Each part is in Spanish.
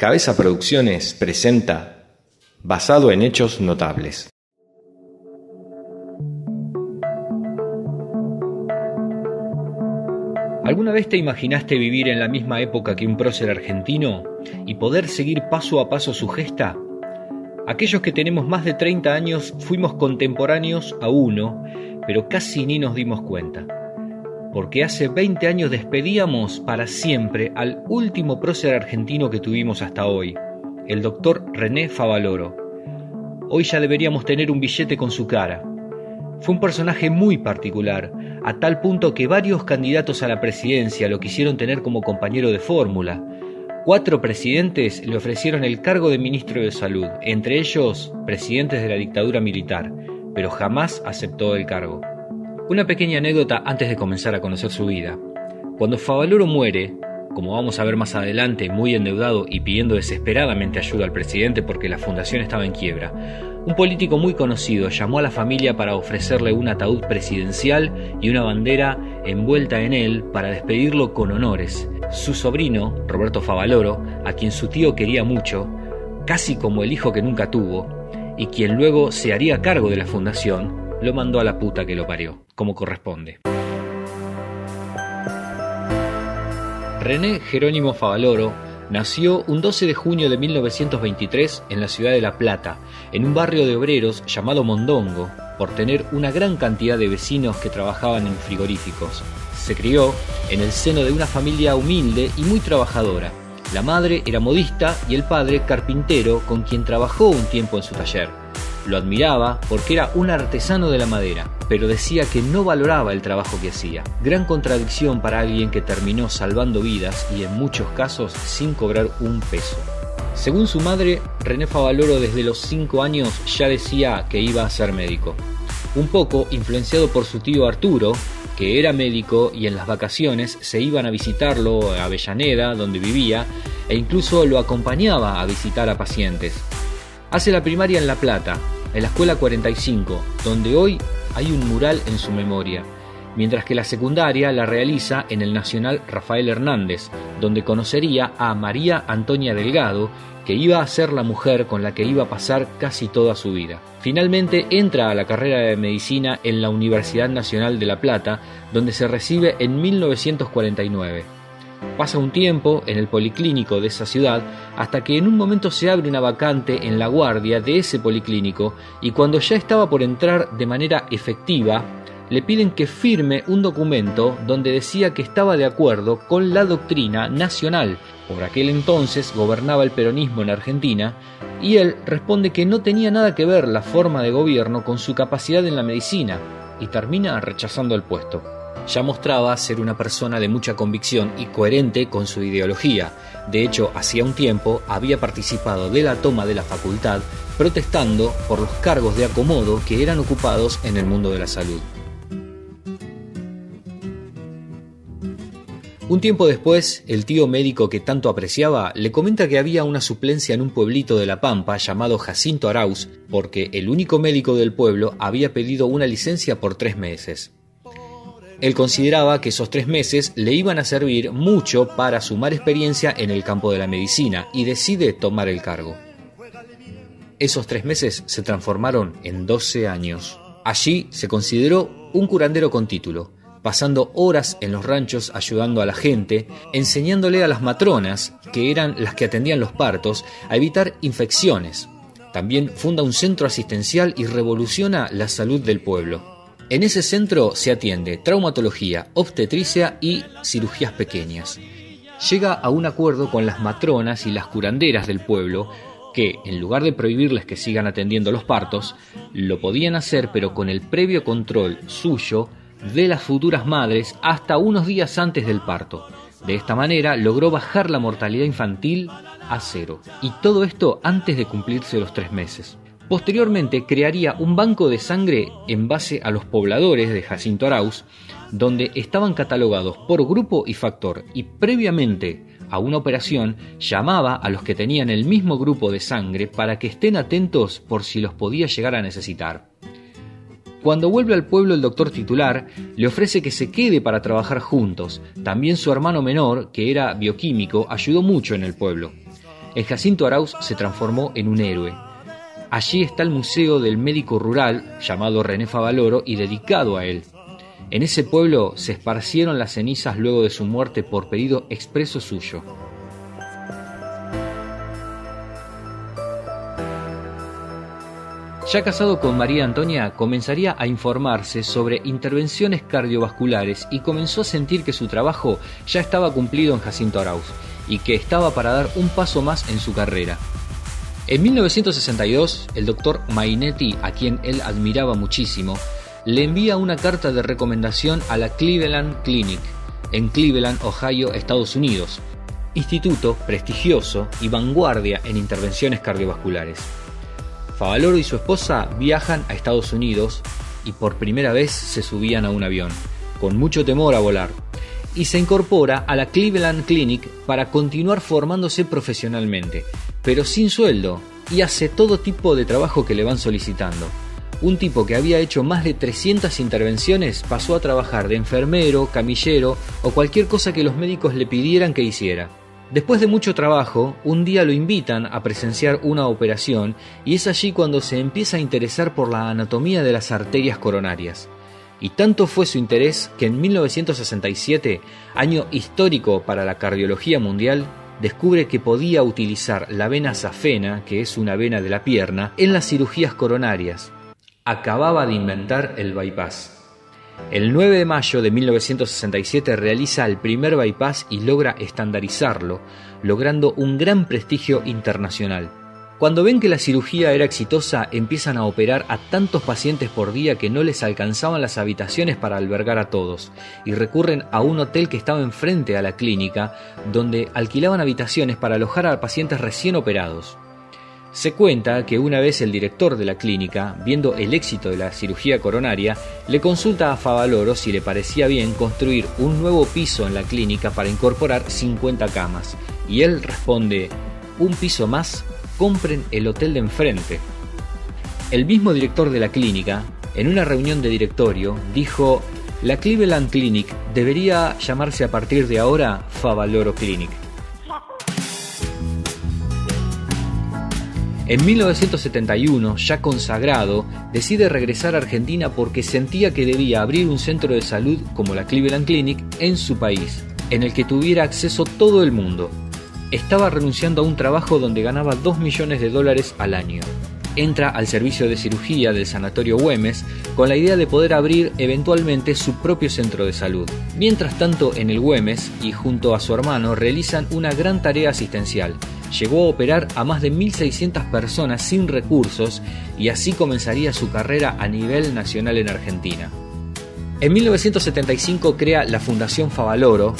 Cabeza Producciones presenta Basado en Hechos Notables. ¿Alguna vez te imaginaste vivir en la misma época que un prócer argentino y poder seguir paso a paso su gesta? Aquellos que tenemos más de 30 años fuimos contemporáneos a uno, pero casi ni nos dimos cuenta porque hace 20 años despedíamos para siempre al último prócer argentino que tuvimos hasta hoy, el doctor René Favaloro. Hoy ya deberíamos tener un billete con su cara. Fue un personaje muy particular, a tal punto que varios candidatos a la presidencia lo quisieron tener como compañero de fórmula. Cuatro presidentes le ofrecieron el cargo de ministro de Salud, entre ellos presidentes de la dictadura militar, pero jamás aceptó el cargo. Una pequeña anécdota antes de comenzar a conocer su vida. Cuando Favaloro muere, como vamos a ver más adelante, muy endeudado y pidiendo desesperadamente ayuda al presidente porque la fundación estaba en quiebra, un político muy conocido llamó a la familia para ofrecerle un ataúd presidencial y una bandera envuelta en él para despedirlo con honores. Su sobrino, Roberto Favaloro, a quien su tío quería mucho, casi como el hijo que nunca tuvo, y quien luego se haría cargo de la fundación, lo mandó a la puta que lo parió, como corresponde. René Jerónimo Favaloro nació un 12 de junio de 1923 en la ciudad de La Plata, en un barrio de obreros llamado Mondongo, por tener una gran cantidad de vecinos que trabajaban en frigoríficos. Se crió en el seno de una familia humilde y muy trabajadora. La madre era modista y el padre carpintero con quien trabajó un tiempo en su taller. Lo admiraba porque era un artesano de la madera, pero decía que no valoraba el trabajo que hacía. Gran contradicción para alguien que terminó salvando vidas y en muchos casos sin cobrar un peso. Según su madre, René Favaloro desde los 5 años ya decía que iba a ser médico. Un poco influenciado por su tío Arturo, que era médico y en las vacaciones se iban a visitarlo a Avellaneda, donde vivía, e incluso lo acompañaba a visitar a pacientes. Hace la primaria en La Plata, en la Escuela 45, donde hoy hay un mural en su memoria, mientras que la secundaria la realiza en el Nacional Rafael Hernández, donde conocería a María Antonia Delgado, que iba a ser la mujer con la que iba a pasar casi toda su vida. Finalmente entra a la carrera de medicina en la Universidad Nacional de La Plata, donde se recibe en 1949. Pasa un tiempo en el policlínico de esa ciudad hasta que en un momento se abre una vacante en la guardia de ese policlínico y cuando ya estaba por entrar de manera efectiva, le piden que firme un documento donde decía que estaba de acuerdo con la doctrina nacional. Por aquel entonces gobernaba el peronismo en Argentina y él responde que no tenía nada que ver la forma de gobierno con su capacidad en la medicina y termina rechazando el puesto ya mostraba ser una persona de mucha convicción y coherente con su ideología. De hecho, hacía un tiempo había participado de la toma de la facultad protestando por los cargos de acomodo que eran ocupados en el mundo de la salud. Un tiempo después, el tío médico que tanto apreciaba le comenta que había una suplencia en un pueblito de La Pampa llamado Jacinto Arauz, porque el único médico del pueblo había pedido una licencia por tres meses. Él consideraba que esos tres meses le iban a servir mucho para sumar experiencia en el campo de la medicina y decide tomar el cargo. Esos tres meses se transformaron en 12 años. Allí se consideró un curandero con título, pasando horas en los ranchos ayudando a la gente, enseñándole a las matronas, que eran las que atendían los partos, a evitar infecciones. También funda un centro asistencial y revoluciona la salud del pueblo. En ese centro se atiende traumatología, obstetricia y cirugías pequeñas. Llega a un acuerdo con las matronas y las curanderas del pueblo que, en lugar de prohibirles que sigan atendiendo los partos, lo podían hacer pero con el previo control suyo de las futuras madres hasta unos días antes del parto. De esta manera logró bajar la mortalidad infantil a cero. Y todo esto antes de cumplirse los tres meses. Posteriormente crearía un banco de sangre en base a los pobladores de Jacinto Arauz, donde estaban catalogados por grupo y factor, y previamente a una operación llamaba a los que tenían el mismo grupo de sangre para que estén atentos por si los podía llegar a necesitar. Cuando vuelve al pueblo el doctor titular, le ofrece que se quede para trabajar juntos. También su hermano menor, que era bioquímico, ayudó mucho en el pueblo. el Jacinto Arauz se transformó en un héroe. Allí está el Museo del Médico Rural, llamado René Favaloro y dedicado a él. En ese pueblo se esparcieron las cenizas luego de su muerte por pedido expreso suyo. Ya casado con María Antonia, comenzaría a informarse sobre intervenciones cardiovasculares y comenzó a sentir que su trabajo ya estaba cumplido en Jacinto Arauz y que estaba para dar un paso más en su carrera. En 1962, el doctor Mainetti, a quien él admiraba muchísimo, le envía una carta de recomendación a la Cleveland Clinic, en Cleveland, Ohio, Estados Unidos, instituto prestigioso y vanguardia en intervenciones cardiovasculares. Favaloro y su esposa viajan a Estados Unidos y por primera vez se subían a un avión, con mucho temor a volar, y se incorpora a la Cleveland Clinic para continuar formándose profesionalmente, pero sin sueldo, y hace todo tipo de trabajo que le van solicitando. Un tipo que había hecho más de 300 intervenciones pasó a trabajar de enfermero, camillero o cualquier cosa que los médicos le pidieran que hiciera. Después de mucho trabajo, un día lo invitan a presenciar una operación y es allí cuando se empieza a interesar por la anatomía de las arterias coronarias. Y tanto fue su interés que en 1967, año histórico para la cardiología mundial, descubre que podía utilizar la vena safena, que es una vena de la pierna, en las cirugías coronarias. Acababa de inventar el bypass. El 9 de mayo de 1967 realiza el primer bypass y logra estandarizarlo, logrando un gran prestigio internacional. Cuando ven que la cirugía era exitosa, empiezan a operar a tantos pacientes por día que no les alcanzaban las habitaciones para albergar a todos, y recurren a un hotel que estaba enfrente a la clínica, donde alquilaban habitaciones para alojar a pacientes recién operados. Se cuenta que una vez el director de la clínica, viendo el éxito de la cirugía coronaria, le consulta a Favaloro si le parecía bien construir un nuevo piso en la clínica para incorporar 50 camas. Y él responde, un piso más, compren el hotel de enfrente. El mismo director de la clínica, en una reunión de directorio, dijo, la Cleveland Clinic debería llamarse a partir de ahora Favaloro Clinic. En 1971, ya consagrado, decide regresar a Argentina porque sentía que debía abrir un centro de salud como la Cleveland Clinic en su país, en el que tuviera acceso todo el mundo. Estaba renunciando a un trabajo donde ganaba 2 millones de dólares al año. Entra al servicio de cirugía del Sanatorio Güemes con la idea de poder abrir eventualmente su propio centro de salud. Mientras tanto, en el Güemes y junto a su hermano realizan una gran tarea asistencial, llegó a operar a más de 1.600 personas sin recursos y así comenzaría su carrera a nivel nacional en Argentina. En 1975 crea la Fundación Favaloro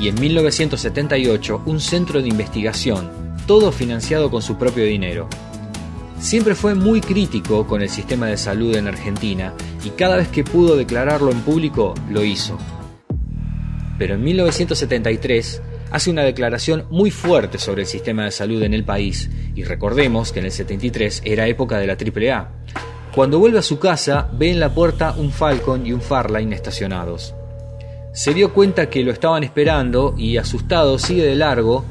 y en 1978 un centro de investigación, todo financiado con su propio dinero. Siempre fue muy crítico con el sistema de salud en Argentina y cada vez que pudo declararlo en público lo hizo. Pero en 1973 hace una declaración muy fuerte sobre el sistema de salud en el país, y recordemos que en el 73 era época de la AAA. Cuando vuelve a su casa, ve en la puerta un Falcon y un Farline estacionados. Se dio cuenta que lo estaban esperando y, asustado, sigue de largo,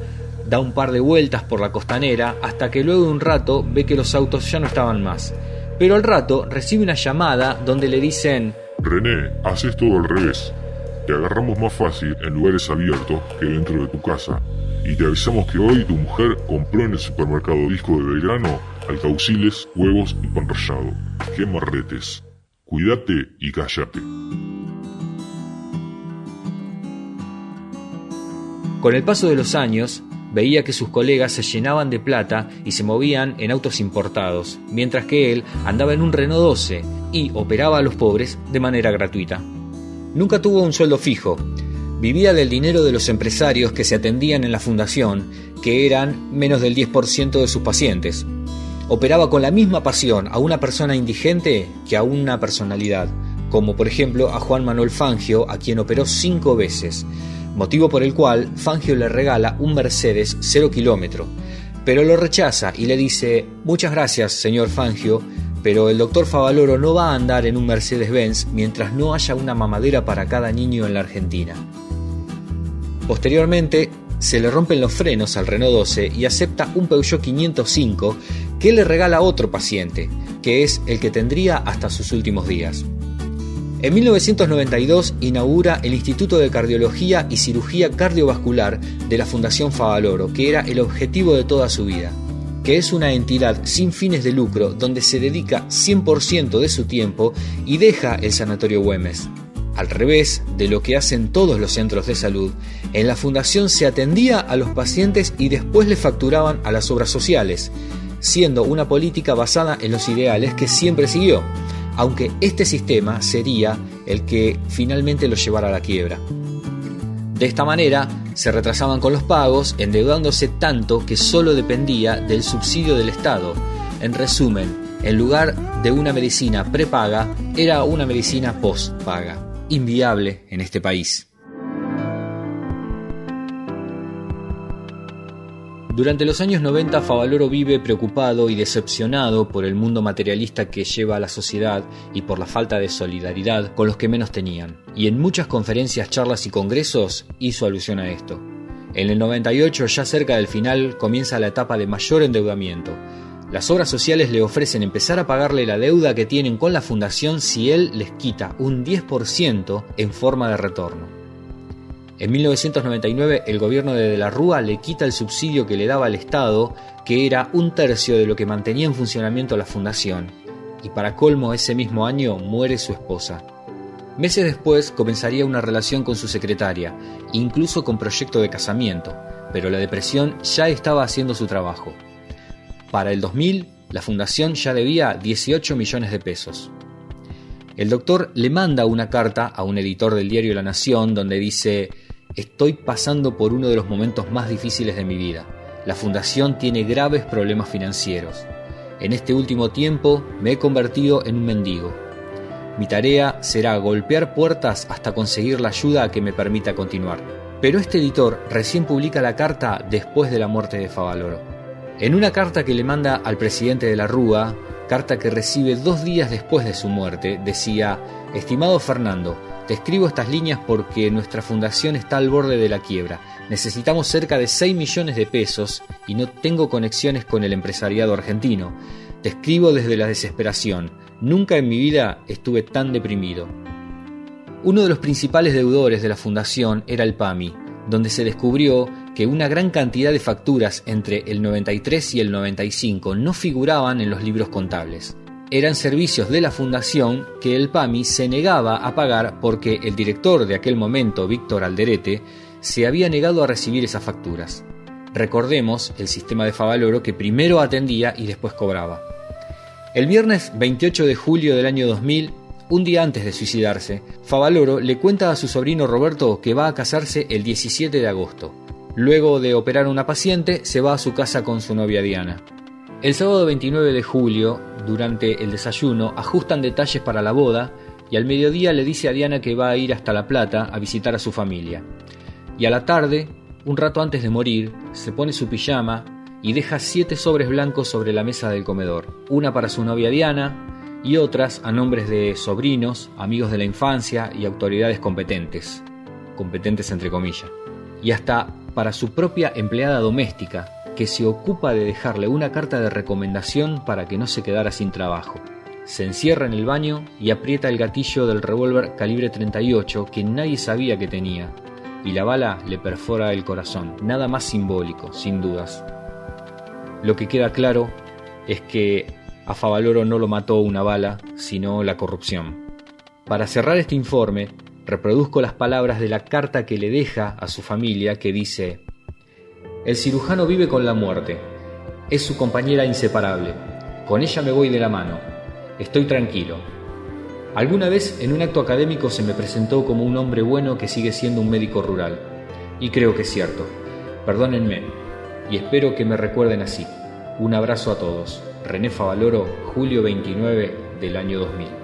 da un par de vueltas por la costanera hasta que luego de un rato ve que los autos ya no estaban más. Pero al rato recibe una llamada donde le dicen René, haces todo al revés. Te agarramos más fácil en lugares abiertos que dentro de tu casa. Y te avisamos que hoy tu mujer compró en el supermercado Disco de Belgrano alcauciles, huevos y pan rallado. ¡Qué marretes! Cuídate y cállate. Con el paso de los años, veía que sus colegas se llenaban de plata y se movían en autos importados, mientras que él andaba en un Renault 12 y operaba a los pobres de manera gratuita. Nunca tuvo un sueldo fijo. Vivía del dinero de los empresarios que se atendían en la fundación, que eran menos del 10% de sus pacientes. Operaba con la misma pasión a una persona indigente que a una personalidad, como por ejemplo a Juan Manuel Fangio, a quien operó cinco veces, motivo por el cual Fangio le regala un Mercedes 0 kilómetro, pero lo rechaza y le dice, muchas gracias, señor Fangio, pero el doctor Favaloro no va a andar en un Mercedes-Benz mientras no haya una mamadera para cada niño en la Argentina. Posteriormente, se le rompen los frenos al Renault 12 y acepta un Peugeot 505 que le regala otro paciente, que es el que tendría hasta sus últimos días. En 1992 inaugura el Instituto de Cardiología y Cirugía Cardiovascular de la Fundación Favaloro, que era el objetivo de toda su vida, que es una entidad sin fines de lucro donde se dedica 100% de su tiempo y deja el Sanatorio Güemes. Al revés de lo que hacen todos los centros de salud, en la fundación se atendía a los pacientes y después le facturaban a las obras sociales, siendo una política basada en los ideales que siempre siguió, aunque este sistema sería el que finalmente lo llevara a la quiebra. De esta manera, se retrasaban con los pagos, endeudándose tanto que solo dependía del subsidio del Estado. En resumen, en lugar de una medicina prepaga, era una medicina postpaga, inviable en este país. Durante los años 90 Favaloro vive preocupado y decepcionado por el mundo materialista que lleva a la sociedad y por la falta de solidaridad con los que menos tenían. Y en muchas conferencias, charlas y congresos hizo alusión a esto. En el 98, ya cerca del final, comienza la etapa de mayor endeudamiento. Las obras sociales le ofrecen empezar a pagarle la deuda que tienen con la fundación si él les quita un 10% en forma de retorno. En 1999 el gobierno de De la Rúa le quita el subsidio que le daba al Estado, que era un tercio de lo que mantenía en funcionamiento la fundación, y para colmo ese mismo año muere su esposa. Meses después comenzaría una relación con su secretaria, incluso con proyecto de casamiento, pero la depresión ya estaba haciendo su trabajo. Para el 2000, la fundación ya debía 18 millones de pesos. El doctor le manda una carta a un editor del diario La Nación donde dice, Estoy pasando por uno de los momentos más difíciles de mi vida. La fundación tiene graves problemas financieros. En este último tiempo me he convertido en un mendigo. Mi tarea será golpear puertas hasta conseguir la ayuda que me permita continuar. Pero este editor recién publica la carta después de la muerte de Favaloro. En una carta que le manda al presidente de la Rúa, carta que recibe dos días después de su muerte, decía, Estimado Fernando, te escribo estas líneas porque nuestra fundación está al borde de la quiebra. Necesitamos cerca de 6 millones de pesos y no tengo conexiones con el empresariado argentino. Te escribo desde la desesperación. Nunca en mi vida estuve tan deprimido. Uno de los principales deudores de la fundación era el PAMI, donde se descubrió que una gran cantidad de facturas entre el 93 y el 95 no figuraban en los libros contables eran servicios de la fundación que el PAMI se negaba a pagar porque el director de aquel momento, Víctor Alderete, se había negado a recibir esas facturas. Recordemos el sistema de Favaloro que primero atendía y después cobraba. El viernes 28 de julio del año 2000, un día antes de suicidarse, Favaloro le cuenta a su sobrino Roberto que va a casarse el 17 de agosto. Luego de operar una paciente, se va a su casa con su novia Diana. El sábado 29 de julio, durante el desayuno, ajustan detalles para la boda y al mediodía le dice a Diana que va a ir hasta La Plata a visitar a su familia. Y a la tarde, un rato antes de morir, se pone su pijama y deja siete sobres blancos sobre la mesa del comedor, una para su novia Diana y otras a nombres de sobrinos, amigos de la infancia y autoridades competentes, competentes entre comillas, y hasta para su propia empleada doméstica, que se ocupa de dejarle una carta de recomendación para que no se quedara sin trabajo. Se encierra en el baño y aprieta el gatillo del revólver calibre 38 que nadie sabía que tenía, y la bala le perfora el corazón. Nada más simbólico, sin dudas. Lo que queda claro es que a Favaloro no lo mató una bala, sino la corrupción. Para cerrar este informe, reproduzco las palabras de la carta que le deja a su familia que dice, el cirujano vive con la muerte. Es su compañera inseparable. Con ella me voy de la mano. Estoy tranquilo. Alguna vez en un acto académico se me presentó como un hombre bueno que sigue siendo un médico rural. Y creo que es cierto. Perdónenme. Y espero que me recuerden así. Un abrazo a todos. René Favaloro, julio 29 del año 2000.